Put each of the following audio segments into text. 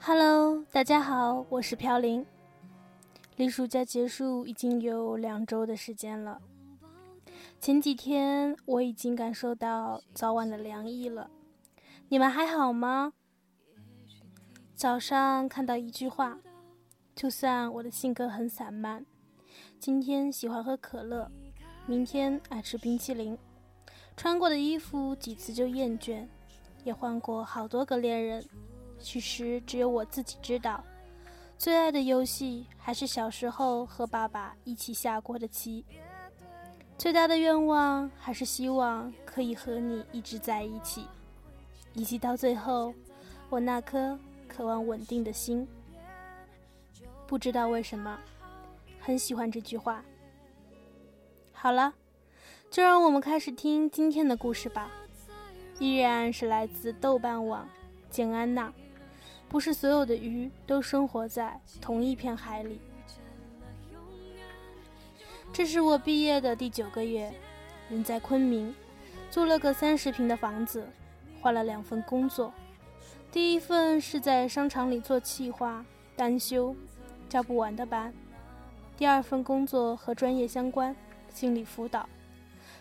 Hello，大家好，我是飘零。离暑假结束已经有两周的时间了。前几天我已经感受到早晚的凉意了。你们还好吗？早上看到一句话：就算我的性格很散漫，今天喜欢喝可乐，明天爱吃冰淇淋，穿过的衣服几次就厌倦，也换过好多个恋人。其实只有我自己知道，最爱的游戏还是小时候和爸爸一起下过的棋。最大的愿望还是希望可以和你一直在一起，以及到最后，我那颗渴望稳定的心。不知道为什么，很喜欢这句话。好了，就让我们开始听今天的故事吧，依然是来自豆瓣网简安娜。不是所有的鱼都生活在同一片海里。这是我毕业的第九个月，人在昆明，租了个三十平的房子，换了两份工作。第一份是在商场里做企划，单休，加不完的班。第二份工作和专业相关，心理辅导，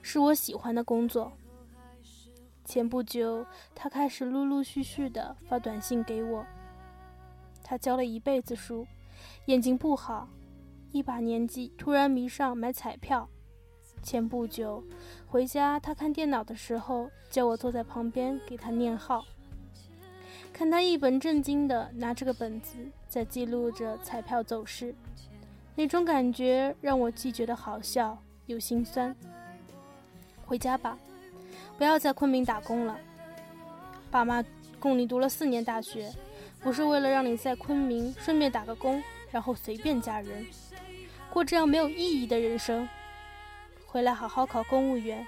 是我喜欢的工作。前不久，他开始陆陆续续的发短信给我。他教了一辈子书，眼睛不好，一把年纪突然迷上买彩票。前不久，回家他看电脑的时候，叫我坐在旁边给他念号。看他一本正经的拿着个本子在记录着彩票走势，那种感觉让我既觉得好笑又心酸。回家吧。不要在昆明打工了。爸妈供你读了四年大学，不是为了让你在昆明顺便打个工，然后随便嫁人，过这样没有意义的人生。回来好好考公务员，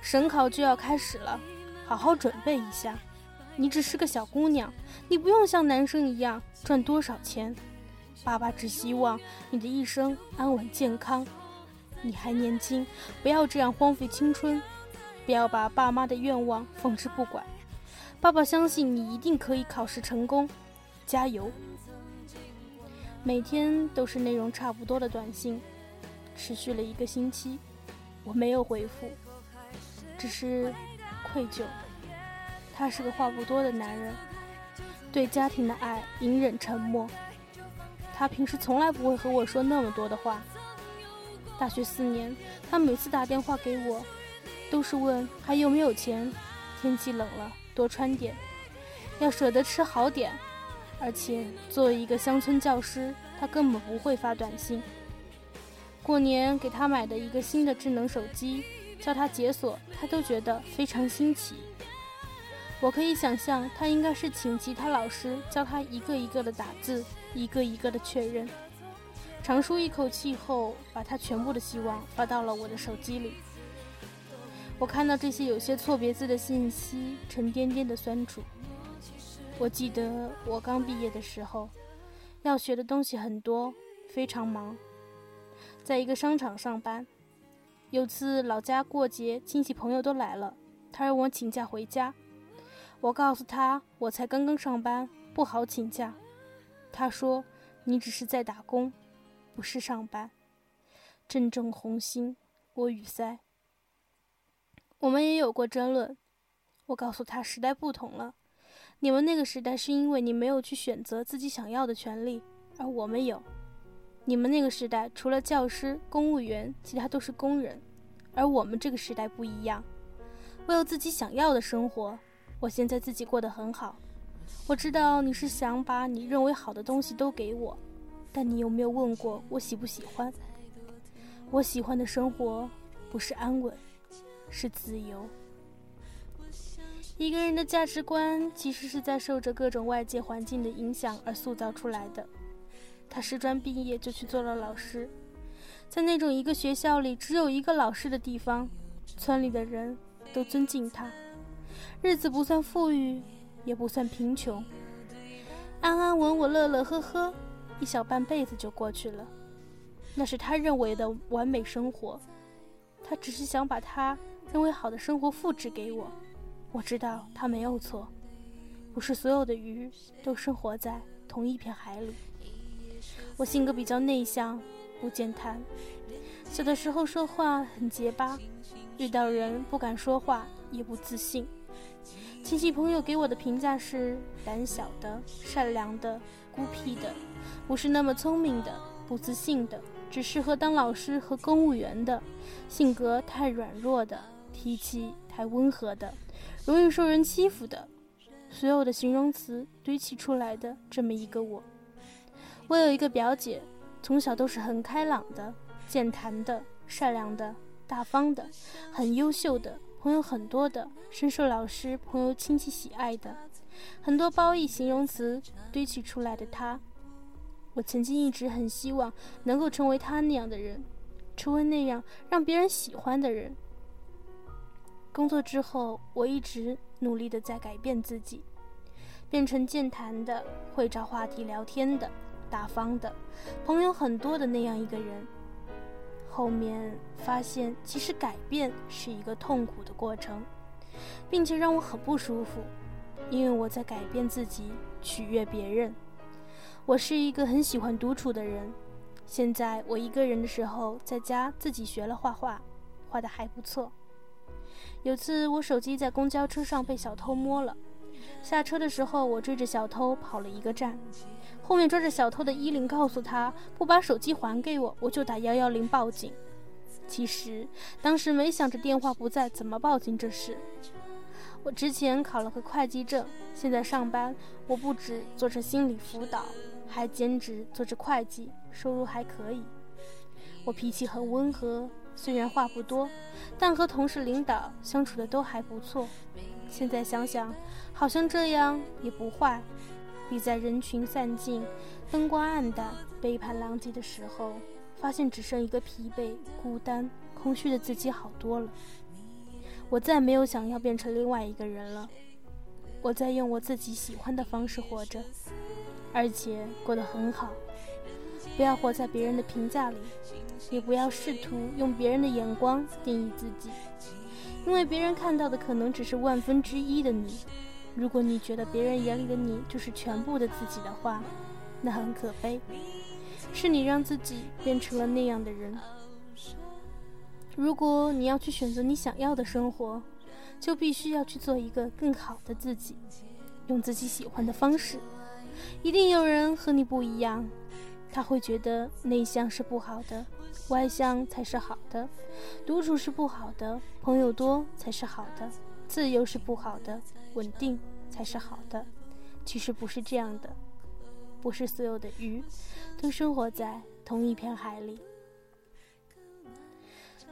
省考就要开始了，好好准备一下。你只是个小姑娘，你不用像男生一样赚多少钱。爸爸只希望你的一生安稳健康。你还年轻，不要这样荒废青春。不要把爸妈的愿望放之不管，爸爸相信你一定可以考试成功，加油！每天都是内容差不多的短信，持续了一个星期，我没有回复，只是愧疚。他是个话不多的男人，对家庭的爱隐忍沉默。他平时从来不会和我说那么多的话。大学四年，他每次打电话给我。都是问还有没有钱，天气冷了多穿点，要舍得吃好点。而且作为一个乡村教师，他根本不会发短信。过年给他买的一个新的智能手机，叫他解锁，他都觉得非常新奇。我可以想象，他应该是请其他老师教他一个一个的打字，一个一个的确认。长舒一口气后，把他全部的希望发到了我的手机里。我看到这些有些错别字的信息，沉甸甸的酸楚。我记得我刚毕业的时候，要学的东西很多，非常忙。在一个商场上班，有次老家过节，亲戚朋友都来了，他让我请假回家。我告诉他，我才刚刚上班，不好请假。他说：“你只是在打工，不是上班。”阵阵红心，我语塞。我们也有过争论，我告诉他时代不同了，你们那个时代是因为你没有去选择自己想要的权利，而我们有。你们那个时代除了教师、公务员，其他都是工人，而我们这个时代不一样，我有自己想要的生活。我现在自己过得很好，我知道你是想把你认为好的东西都给我，但你有没有问过我喜不喜欢？我喜欢的生活不是安稳。是自由。一个人的价值观其实是在受着各种外界环境的影响而塑造出来的。他师专毕业就去做了老师，在那种一个学校里只有一个老师的地方，村里的人都尊敬他，日子不算富裕，也不算贫穷，安安稳稳、乐乐呵呵，一小半辈子就过去了。那是他认为的完美生活，他只是想把他。认为好的生活复制给我，我知道他没有错，不是所有的鱼都生活在同一片海里。我性格比较内向，不健谈，小的时候说话很结巴，遇到人不敢说话，也不自信。亲戚朋友给我的评价是胆小的、善良的、孤僻的，不是那么聪明的、不自信的，只适合当老师和公务员的，性格太软弱的，脾气太温和的，容易受人欺负的。所有的形容词堆砌出来的这么一个我。我有一个表姐，从小都是很开朗的、健谈的、善良的、大方的、很优秀的，朋友很多的，深受老师、朋友、亲戚喜爱的，很多褒义形容词堆砌出来的她。我曾经一直很希望能够成为她那样的人，成为那样让别人喜欢的人。工作之后，我一直努力的在改变自己，变成健谈的、会找话题聊天的、大方的、朋友很多的那样一个人。后面发现，其实改变是一个痛苦的过程，并且让我很不舒服，因为我在改变自己，取悦别人。我是一个很喜欢独处的人，现在我一个人的时候，在家自己学了画画，画的还不错。有次我手机在公交车上被小偷摸了，下车的时候我追着小偷跑了一个站，后面抓着小偷的衣领，告诉他不把手机还给我，我就打幺幺零报警。其实当时没想着电话不在怎么报警这事。我之前考了个会计证，现在上班我不止做着心理辅导，还兼职做着会计，收入还可以。我脾气很温和。虽然话不多，但和同事、领导相处的都还不错。现在想想，好像这样也不坏，比在人群散尽、灯光暗淡、背叛狼藉的时候，发现只剩一个疲惫、孤单、空虚的自己好多了。我再没有想要变成另外一个人了。我在用我自己喜欢的方式活着，而且过得很好。不要活在别人的评价里。也不要试图用别人的眼光定义自己，因为别人看到的可能只是万分之一的你。如果你觉得别人眼里的你就是全部的自己的话，那很可悲，是你让自己变成了那样的人。如果你要去选择你想要的生活，就必须要去做一个更好的自己，用自己喜欢的方式。一定有人和你不一样，他会觉得内向是不好的。外向才是好的，独处是不好的，朋友多才是好的，自由是不好的，稳定才是好的。其实不是这样的，不是所有的鱼都生活在同一片海里。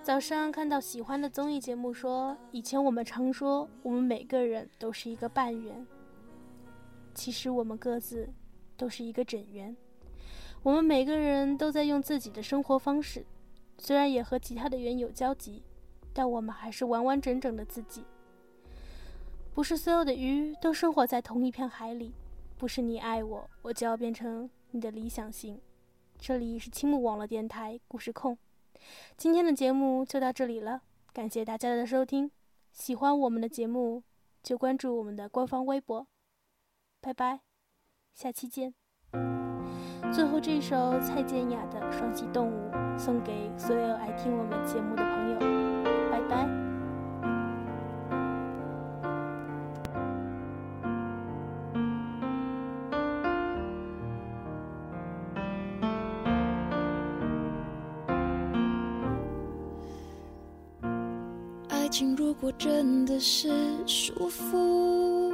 早上看到喜欢的综艺节目，说以前我们常说我们每个人都是一个半圆，其实我们各自都是一个整圆。我们每个人都在用自己的生活方式，虽然也和其他的圆有交集，但我们还是完完整整的自己。不是所有的鱼都生活在同一片海里，不是你爱我，我就要变成你的理想型。这里是青木网络电台故事控，今天的节目就到这里了，感谢大家的收听。喜欢我们的节目，就关注我们的官方微博。拜拜，下期见。最后这首蔡健雅的《双栖动物》送给所有爱听我们节目的朋友，拜拜。爱情如果真的是束缚，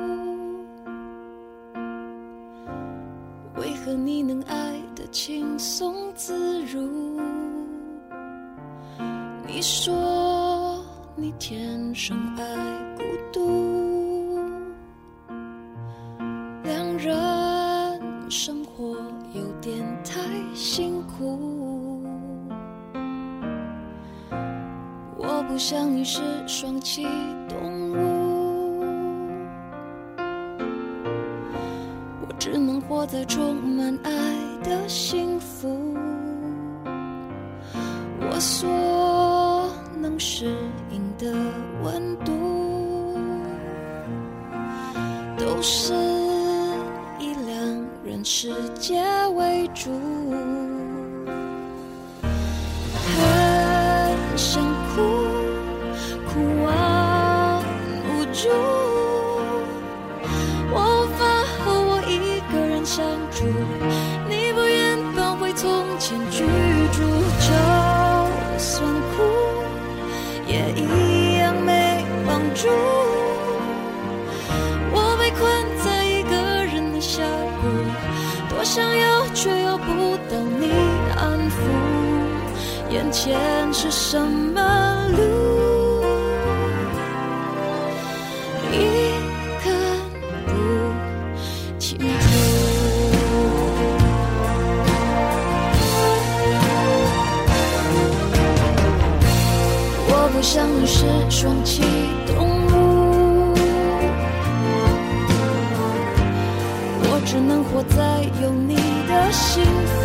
你能爱？轻松自如。你说你天生爱孤独，两人生活有点太辛苦。我不想你是双栖动物，在充满爱的幸福，我所能适应的温度，都是以两人世界为主。想要却又不到你安抚，眼前是什么路？一个不清楚。我不想，你是双启动。我在有你的幸福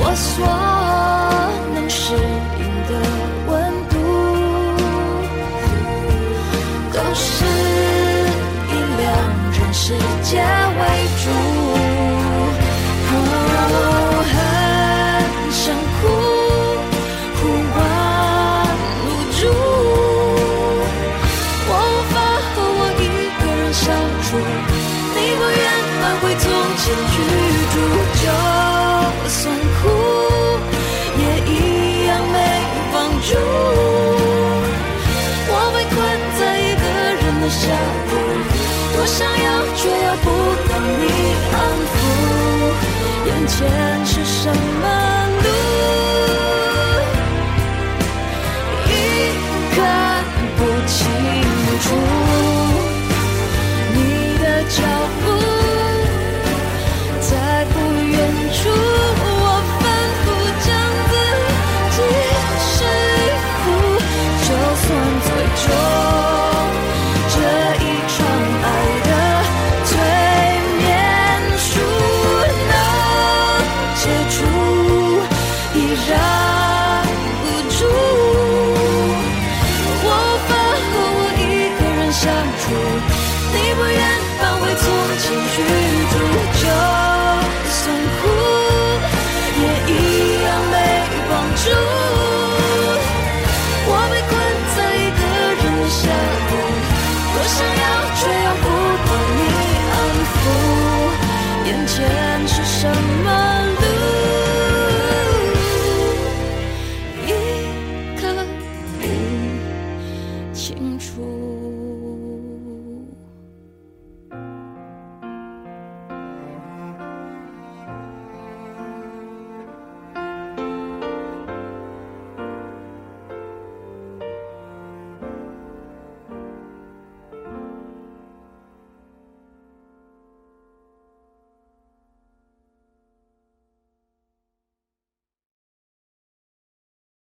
我所能适应的温度都是以两人世界为主。前是什么路？一看不清楚，你的脚。